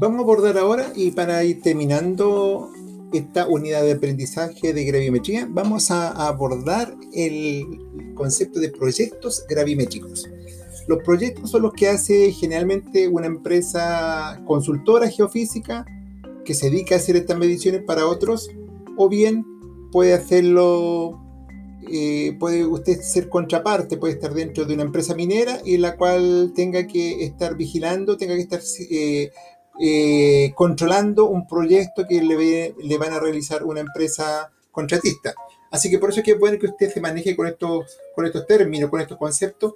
Vamos a abordar ahora y para ir terminando esta unidad de aprendizaje de gravimetría, vamos a abordar el concepto de proyectos gravimétricos. Los proyectos son los que hace generalmente una empresa consultora geofísica que se dedica a hacer estas mediciones para otros, o bien puede hacerlo, eh, puede usted ser contraparte, puede estar dentro de una empresa minera y la cual tenga que estar vigilando, tenga que estar eh, eh, controlando un proyecto que le, van a realizar una empresa contratista. Así que por eso es que es bueno que usted se maneje con estos, con estos términos, con estos conceptos,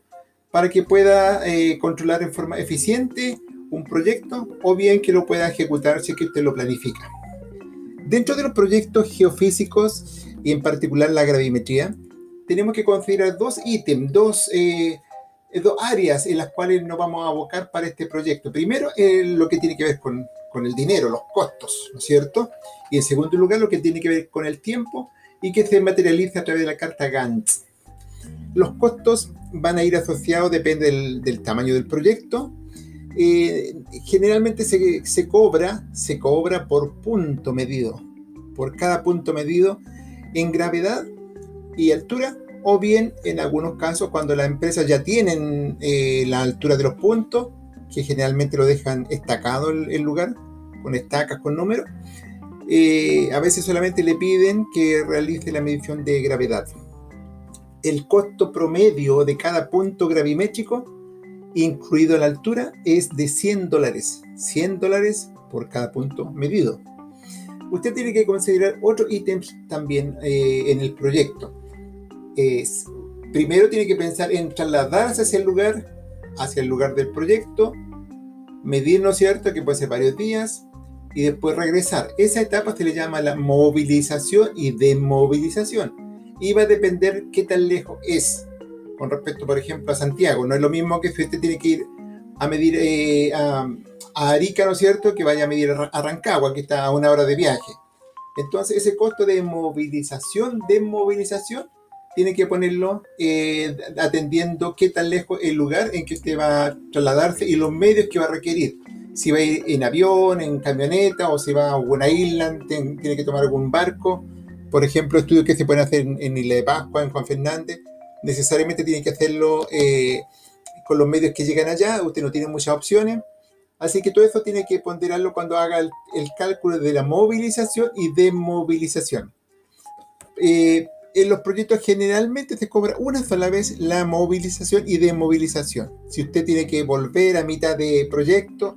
para que pueda eh, controlar en forma eficiente un proyecto o bien que lo pueda ejecutar si es que usted lo planifica. Dentro de los proyectos geofísicos y en particular la gravimetría, tenemos que considerar dos ítems, dos eh, dos áreas en las cuales nos vamos a abocar para este proyecto. Primero, eh, lo que tiene que ver con, con, el dinero, los costos, ¿no es cierto? Y en segundo lugar, lo que tiene que ver con el tiempo y que se materializa a través de la carta Gantt. Los costos van a ir asociados, depende del, del tamaño del proyecto. Eh, generalmente se, se, cobra, se cobra por punto medido, por cada punto medido en gravedad y altura o bien en algunos casos cuando las empresas ya tienen eh, la altura de los puntos, que generalmente lo dejan estacado el, lugar, con estacas, con números, eh, a veces solamente le piden que realice la medición de gravedad. El costo promedio de cada punto gravimétrico, incluido la altura, es de 100 dólares. 100 dólares por cada punto medido. Usted tiene que considerar otros ítems también eh, en el proyecto es, primero tiene que pensar en trasladarse hacia el lugar, hacia el lugar del proyecto, medir, ¿no es cierto?, que puede ser varios días, y después regresar. Esa etapa se le llama la movilización y demovilización. Y va a depender qué tan lejos es con respecto, por ejemplo, a Santiago. No es lo mismo que usted tiene que ir a medir eh, a, a, Arica, ¿no es cierto?, que vaya a medir a Rancagua, que está a una hora de viaje. Entonces, ese costo de movilización, demovilización, tiene que ponerlo eh, atendiendo qué tan lejos el lugar en que usted va a trasladarse y los medios que va a requerir. Si va a ir en avión, en camioneta o si va a alguna isla, tiene que tomar algún barco. Por ejemplo, estudios que se pueden hacer en, Isla de Pascua, en Juan Fernández, necesariamente tiene que hacerlo eh, con los medios que llegan allá. Usted no tiene muchas opciones. Así que todo eso tiene que ponderarlo cuando haga el, cálculo de la movilización y demovilización. Eh, en los proyectos generalmente se cobra una sola vez la movilización y demovilización. Si usted tiene que volver a mitad de proyecto,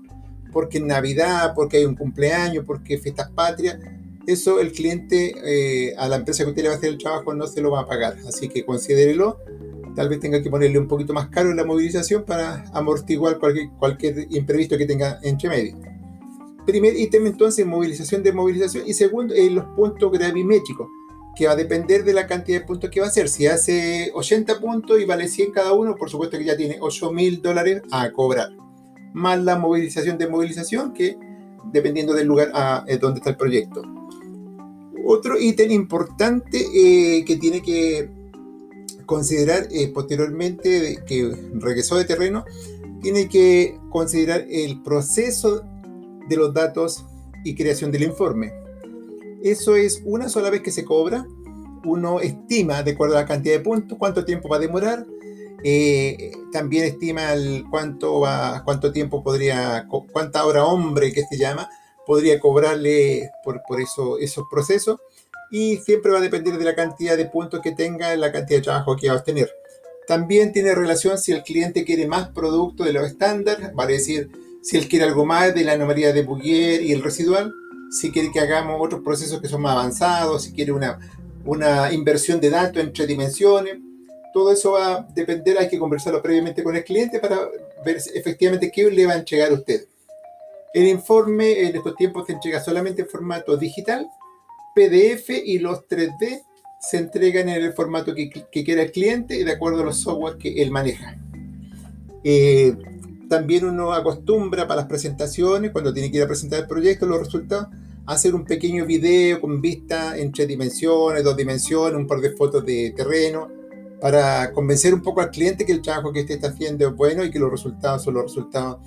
porque en Navidad, porque hay un cumpleaños, porque fiestas patrias, eso el cliente eh, a la empresa que usted le va a hacer el trabajo no se lo va a pagar. Así que considérelo. Tal vez tenga que ponerle un poquito más caro la movilización para amortiguar cualquier, cualquier imprevisto que tenga entre medio. Primer ítem entonces, movilización, demovilización. Y segundo, eh, los puntos gravimétricos que va a depender de la cantidad de puntos que va a hacer. Si hace 80 puntos y vale 100 cada uno, por supuesto que ya tiene 8 mil dólares a cobrar. Más la movilización de movilización, que dependiendo del lugar a, eh, donde está el proyecto. Otro ítem importante eh, que tiene que considerar eh, posteriormente que regresó de terreno, tiene que considerar el proceso de los datos y creación del informe eso es una sola vez que se cobra. Uno estima, de acuerdo a la cantidad de puntos, cuánto tiempo va a demorar. Eh, también estima cuánto, va, cuánto tiempo podría, cuánta hora hombre que se llama, podría cobrarle por, por eso, esos procesos. Y siempre va a depender de la cantidad de puntos que tenga, la cantidad de trabajo que va a obtener. También tiene relación si el cliente quiere más producto de los estándares, vale decir, si él quiere algo más de la anomalía de Bouguer y el residual, si quiere que hagamos otros procesos que son más avanzados, si quiere una, una inversión de datos en tres dimensiones. Todo eso va a depender, hay que conversarlo previamente con el cliente para ver efectivamente qué le va a entregar a usted. El informe en estos tiempos se entrega solamente en formato digital, PDF y los 3D se entregan en el formato que, quiera el cliente y de acuerdo a los software que él maneja. Eh, también uno acostumbra para las presentaciones, cuando tiene que ir a presentar el proyecto, los resultados, hacer un pequeño video con vista en tres dimensiones, dos dimensiones, un par de fotos de terreno, para convencer un poco al cliente que el trabajo que usted está haciendo es bueno y que los resultados son los resultados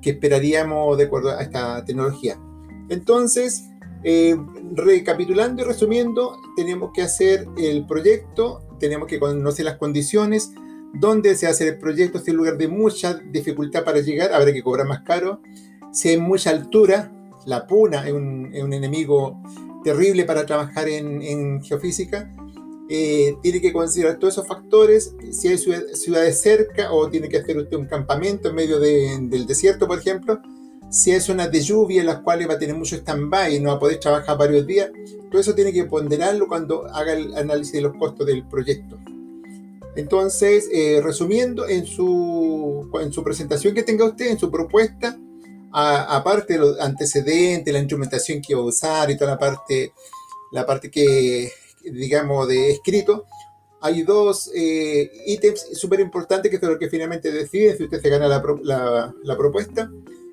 que esperaríamos de acuerdo a esta tecnología. Entonces, eh, recapitulando y resumiendo, tenemos que hacer el proyecto, tenemos que conocer las condiciones, dónde se hace el proyecto, si es un lugar de mucha dificultad para llegar, habrá que cobrar más caro, si hay mucha altura, la puna es un, enemigo terrible para trabajar en, geofísica, eh, tiene que considerar todos esos factores, si hay ciudades cerca o tiene que hacer usted un campamento en medio del desierto, por ejemplo, si hay zonas de lluvia en las cuales va a tener mucho stand-by y no va a poder trabajar varios días, todo eso tiene que ponderarlo cuando haga el análisis de los costos del proyecto. Entonces, eh, resumiendo, en su, en su presentación que tenga usted, en su propuesta, aparte de los antecedentes, la instrumentación que va a usar y toda la parte, la parte que, digamos, de escrito, hay dos eh, ítems súper importantes que es lo que finalmente decide si usted se gana la, la, la propuesta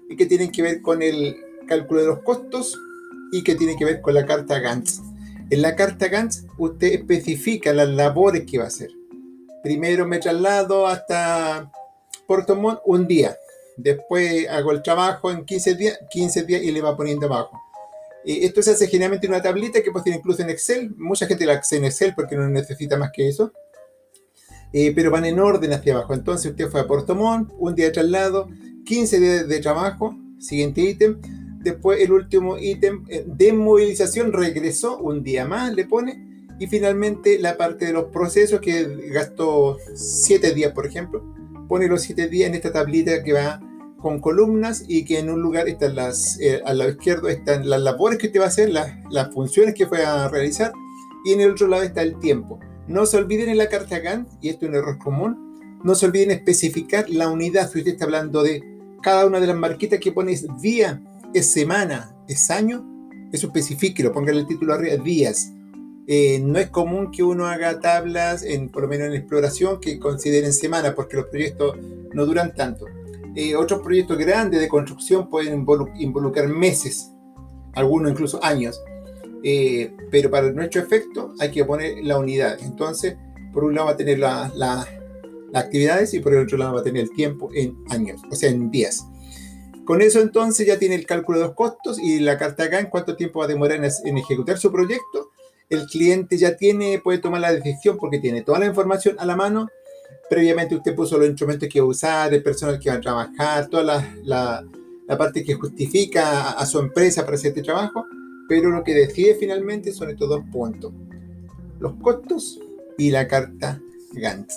y que tienen que ver con el cálculo de los costos y que tiene que ver con la carta Gantz. En la carta Gantz usted especifica las labores que va a hacer. Primero me traslado hasta Puerto Montt un día. Después hago el trabajo en 15 días, 15 días y le va poniendo abajo. esto se hace generalmente en una tablita que puede ser incluso en Excel. Mucha gente la hace en Excel porque no necesita más que eso. Eh, pero van en orden hacia abajo. Entonces usted fue a Puerto Montt, un día de traslado, 15 días de trabajo, siguiente ítem. Después el último ítem eh, de movilización regresó un día más, le pone. Y finalmente la parte de los procesos que gastó 7 días, por ejemplo. Pone los 7 días en esta tablita que va con columnas y que en un lugar están las, eh, al lado izquierdo están las labores que te va a hacer, las, funciones que fue a realizar y en el otro lado está el tiempo. No se olviden en la carta Gantt, y esto es un error común, no se olviden especificar la unidad. Si usted está hablando de cada una de las marquitas que pones día, es semana, es año, eso especifíquelo, póngale el título arriba, días. Eh, no es común que uno haga tablas, en, por lo menos en exploración, que consideren semana, porque los proyectos no duran tanto. Eh, otros proyectos grandes de construcción pueden involucrar meses, algunos incluso años. Eh, pero para nuestro efecto hay que poner la unidad. Entonces, por un lado va a tener la, actividades y por el otro lado va a tener el tiempo en años, o sea, en días. Con eso entonces ya tiene el cálculo de los costos y la carta acá en cuánto tiempo va a demorar en, ejecutar su proyecto. El cliente ya tiene, puede tomar la decisión porque tiene toda la información a la mano. Previamente usted puso los instrumentos que va a usar, el personal que va a trabajar, toda la, la, parte que justifica a, a, su empresa para hacer este trabajo. Pero lo que decide finalmente son estos dos puntos. Los costos y la carta Gantt.